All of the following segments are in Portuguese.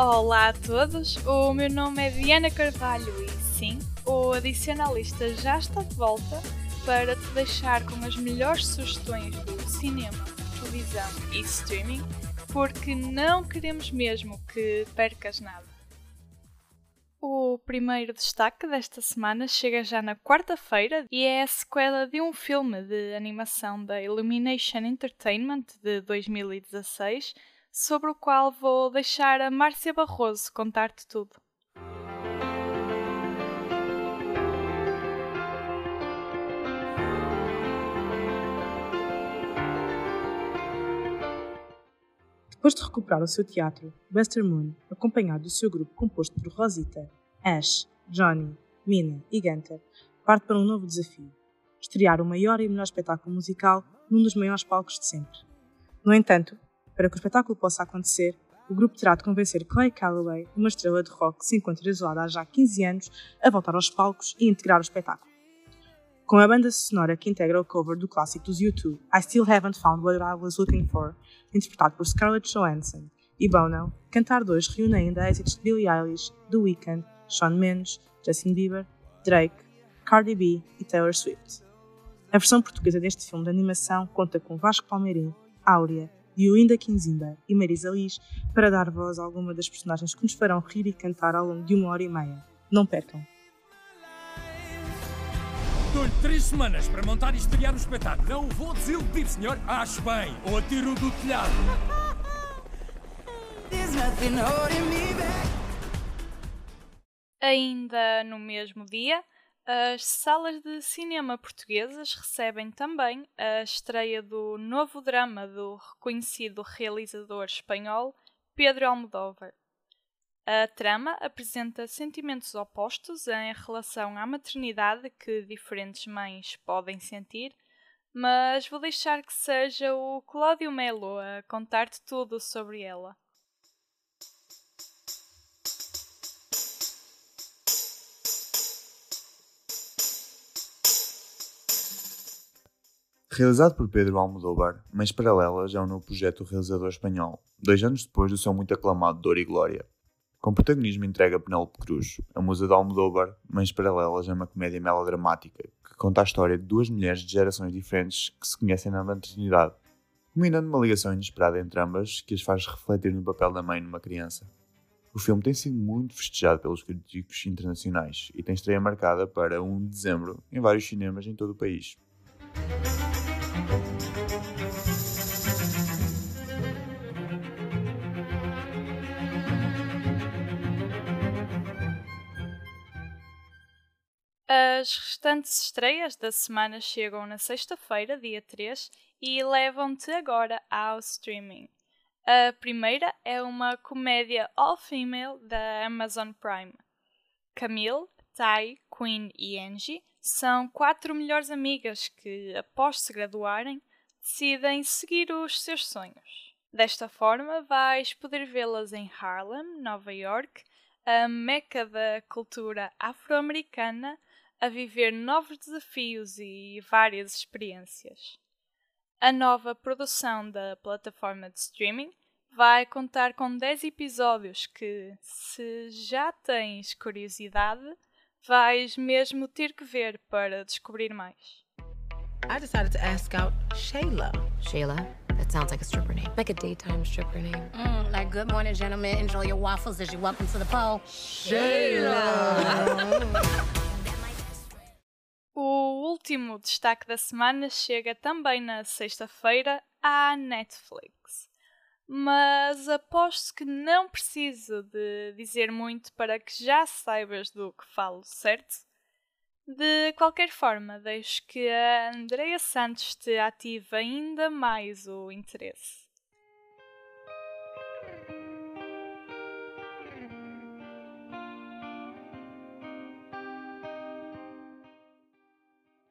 Olá a todos, o meu nome é Diana Carvalho e sim, o Adicionalista já está de volta para te deixar com as melhores sugestões do cinema, televisão e streaming, porque não queremos mesmo que percas nada. O primeiro destaque desta semana chega já na quarta-feira e é a sequela de um filme de animação da Illumination Entertainment de 2016 sobre o qual vou deixar a Márcia Barroso contar-te tudo. Depois de recuperar o seu teatro, Buster Moon, acompanhado do seu grupo composto por Rosita, Ash, Johnny, Mina e Gunter, parte para um novo desafio: estrear o maior e melhor espetáculo musical num dos maiores palcos de sempre. No entanto, para que o espetáculo possa acontecer, o grupo terá de convencer Clay Calloway, uma estrela de rock que se encontra isolada há já 15 anos, a voltar aos palcos e integrar o espetáculo. Com a banda sonora que integra o cover do clássico dos U2, I Still Haven't Found What I Was Looking For, interpretado por Scarlett Johansson, e Bono, Cantar 2 reúne ainda êxitos de Billie Eilish, The Weeknd, Shawn Mendes, Justin Bieber, Drake, Cardi B e Taylor Swift. A versão portuguesa deste filme de animação conta com Vasco Palmeirim, Áurea, Diolinda Quinzimba e Marisa Liz para dar voz a alguma das personagens que nos farão rir e cantar ao longo de uma hora e meia. Não percam! Dou-lhe três semanas para montar e estrear o espetáculo. Não vou desiludir, senhor. Acho bem. Ou atiro do telhado. Ainda no mesmo dia, as salas de cinema portuguesas recebem também a estreia do novo drama do reconhecido realizador espanhol Pedro Almodóvar. A trama apresenta sentimentos opostos em relação à maternidade que diferentes mães podem sentir, mas vou deixar que seja o Cláudio Melo a contar-te tudo sobre ela. Realizado por Pedro Almodóvar, Mães Paralelas é um novo projeto do realizador espanhol, dois anos depois do seu muito aclamado Dor e Glória. Com protagonismo entrega a Penélope Cruz, a musa de Almodóvar, Mães Paralelas é uma comédia melodramática que conta a história de duas mulheres de gerações diferentes que se conhecem na maternidade, combinando uma ligação inesperada entre ambas que as faz refletir no papel da mãe numa criança. O filme tem sido muito festejado pelos críticos internacionais e tem estreia marcada para 1 de dezembro em vários cinemas em todo o país. As restantes estreias da semana chegam na sexta-feira, dia 3, e levam-te agora ao streaming. A primeira é uma comédia all-female da Amazon Prime. Camille, Ty, Queen e Angie são quatro melhores amigas que, após se graduarem, decidem seguir os seus sonhos. Desta forma, vais poder vê-las em Harlem, Nova York, a meca da cultura afro-americana a viver novos desafios e várias experiências. A nova produção da plataforma de streaming vai contar com 10 episódios que, se já tens curiosidade, vais mesmo ter que ver para descobrir mais. I decided to ask out Shayla. Shayla? That sounds like a stripper name. Like a daytime stripper name. Mm, like good morning, gentlemen. Enjoy your waffles as you welcome to the pole. Shayla! Último destaque da semana chega também na sexta-feira à Netflix. Mas aposto que não preciso de dizer muito para que já saibas do que falo, certo? De qualquer forma, deixo que a Andrea Santos te ative ainda mais o interesse.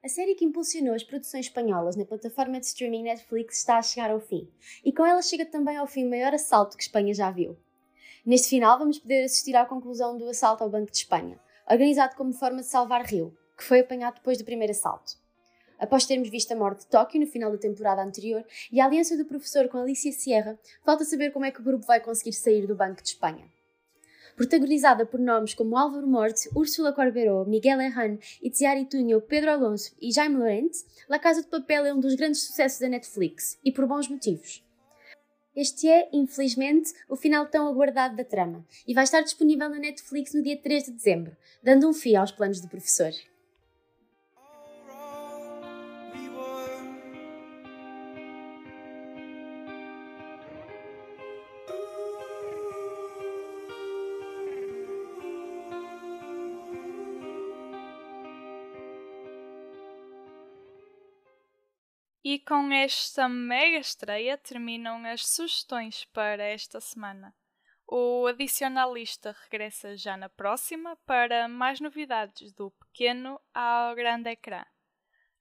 A série que impulsionou as produções espanholas na plataforma de streaming Netflix está a chegar ao fim, e com ela chega também ao fim o maior assalto que Espanha já viu. Neste final, vamos poder assistir à conclusão do assalto ao Banco de Espanha, organizado como forma de salvar Rio, que foi apanhado depois do primeiro assalto. Após termos visto a morte de Tóquio no final da temporada anterior e a aliança do professor com Alicia Sierra, falta saber como é que o grupo vai conseguir sair do Banco de Espanha. Protagonizada por nomes como Álvaro Morte, Úrsula Corberó, Miguel Herrán, Itziari Túnio, Pedro Alonso e Jaime Lorente, La Casa de Papel é um dos grandes sucessos da Netflix, e por bons motivos. Este é, infelizmente, o final tão aguardado da trama e vai estar disponível na Netflix no dia 3 de dezembro, dando um fim aos planos do professor. E com esta mega estreia terminam as sugestões para esta semana. O Adicionalista regressa já na próxima para mais novidades do pequeno ao grande ecrã.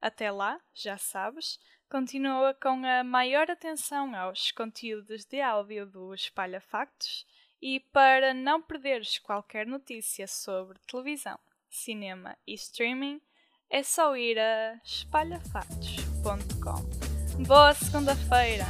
Até lá, já sabes, continua com a maior atenção aos conteúdos de áudio do Espalha Factos e para não perderes qualquer notícia sobre televisão, cinema e streaming, é só ir a espalhafactos.com. Boa segunda-feira!